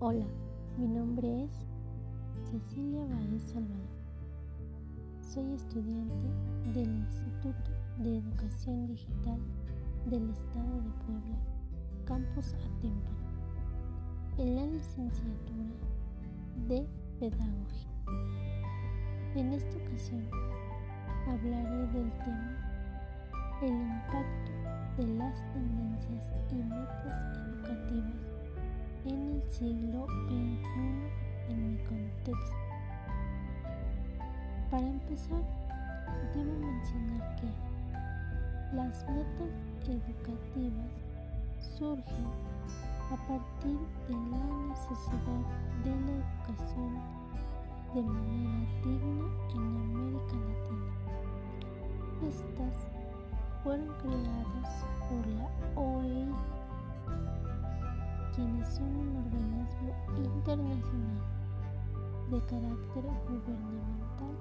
Hola, mi nombre es Cecilia Baez Salvador. Soy estudiante del Instituto de Educación Digital del Estado de Puebla, Campus Atempa, en la licenciatura de Pedagogía. En esta ocasión hablaré del tema el impacto de las tendencias y metas educativas en el siglo XXI en mi contexto. Para empezar, debo mencionar que las metas educativas surgen a partir de la necesidad de la educación de manera digna en América Latina. Estas fueron creadas por la OEI, quienes son un organismo internacional de carácter gubernamental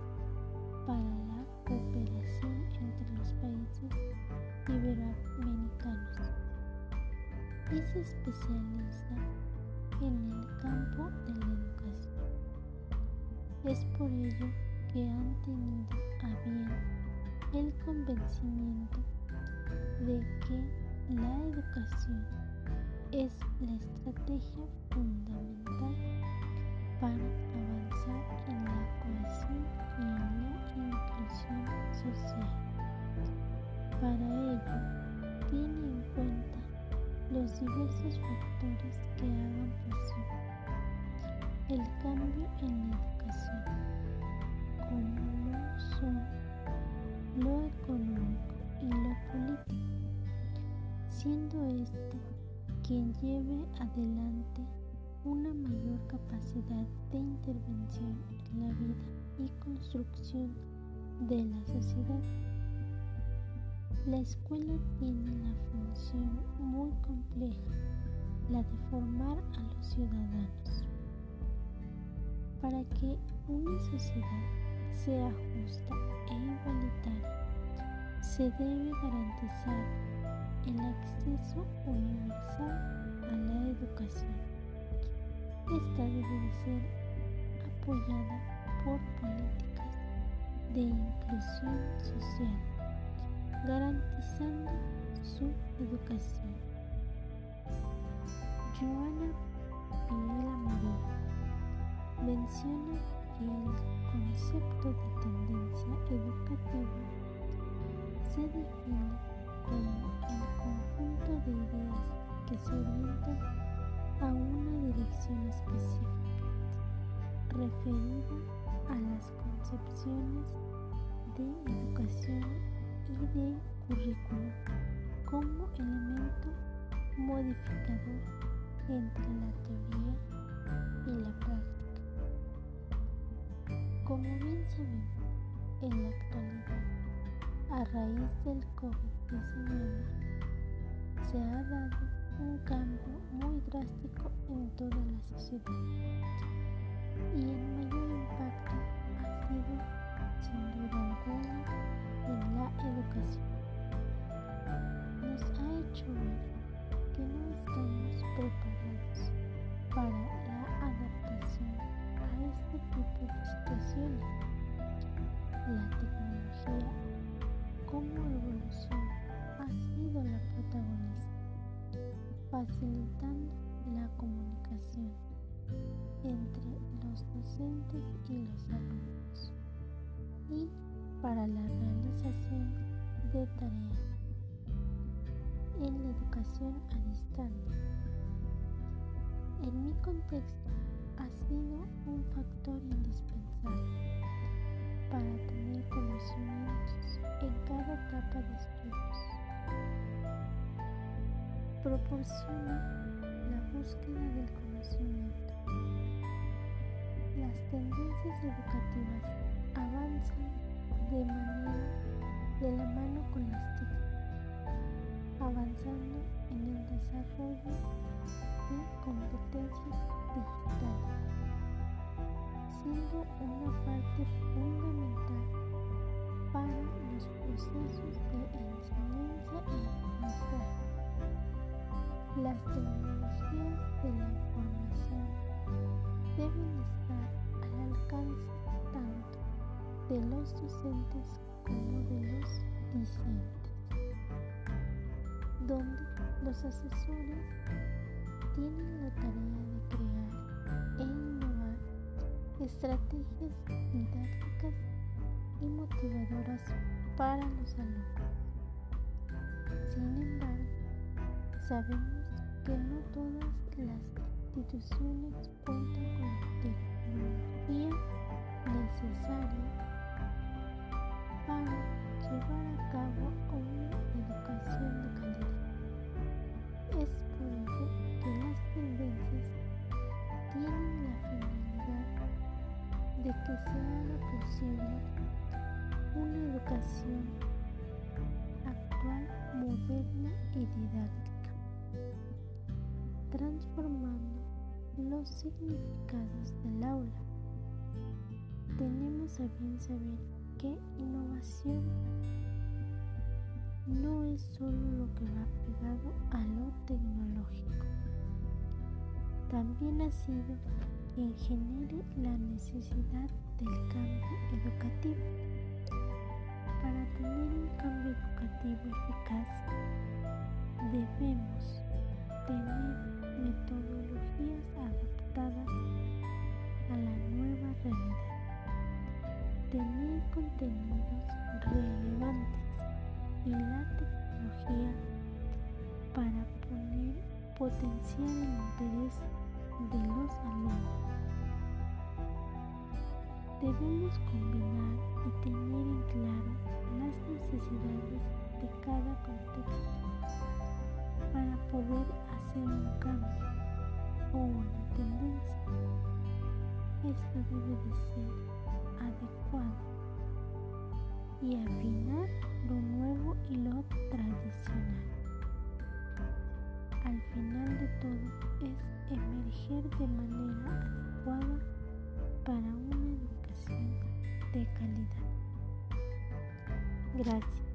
para la cooperación entre los países iberoamericanos y se especializa en el campo de la educación. Es por ello que han tenido a bien el convencimiento de que la educación es la estrategia fundamental para avanzar en la cohesión y en la inclusión social. Para ello, tiene en cuenta los diversos factores que hagan posible el cambio en la quien lleve adelante una mayor capacidad de intervención en la vida y construcción de la sociedad. La escuela tiene la función muy compleja, la de formar a los ciudadanos. Para que una sociedad sea justa e igualitaria, se debe garantizar el acceso universal a la educación. Esta debe de ser apoyada por políticas de inclusión social, garantizando su educación. Joana Piela María menciona que el concepto de tendencia educativa se define como el conjunto de ideas que se orientan a una dirección específica referida a las concepciones de educación y de currículum como elemento modificador entre la teoría y la práctica. Como bien sabemos, en la actualidad, a raíz del COVID-19, se ha dado un cambio muy drástico en toda la sociedad y el mayor impacto ha sido, sin duda alguna, en la educación. Nos ha hecho ver que no estamos preparados protagonista, facilitando la comunicación entre los docentes y los alumnos y para la realización de tareas en la educación a distancia. En mi contexto ha sido un factor indispensable para tener conocimientos en cada etapa Proporciona la búsqueda del conocimiento. Las tendencias educativas avanzan de manera de la mano con las TIC, avanzando en el desarrollo de competencias digitales, siendo una parte fundamental para los procesos Las tecnologías de la información deben estar al alcance tanto de los docentes como de los discentes, donde los asesores tienen la tarea de crear e innovar estrategias didácticas y motivadoras para los alumnos. Sin embargo, sabemos que no todas las instituciones cuentan con la tecnología necesaria para llevar a cabo una educación de calidad. Es por ello que las tendencias tienen la finalidad de que se haga posible una educación actual, moderna y didáctica, transformando los significados del aula. Tenemos a bien saber que innovación no es solo lo que va pegado a lo tecnológico, también ha sido quien genere la necesidad del cambio educativo. Para tener un cambio educativo eficaz, debemos tener metodologías adaptadas a la nueva realidad tener contenidos relevantes y la tecnología para poner potenciar el interés de los alumnos. Debemos combinar y tener en claro las necesidades de cada contexto para poder hacer un cambio o una tendencia. Esto debe de ser adecuado y afinar lo nuevo y lo tradicional. Al final de todo es emerger de manera adecuada para una educación de calidad. Gracias.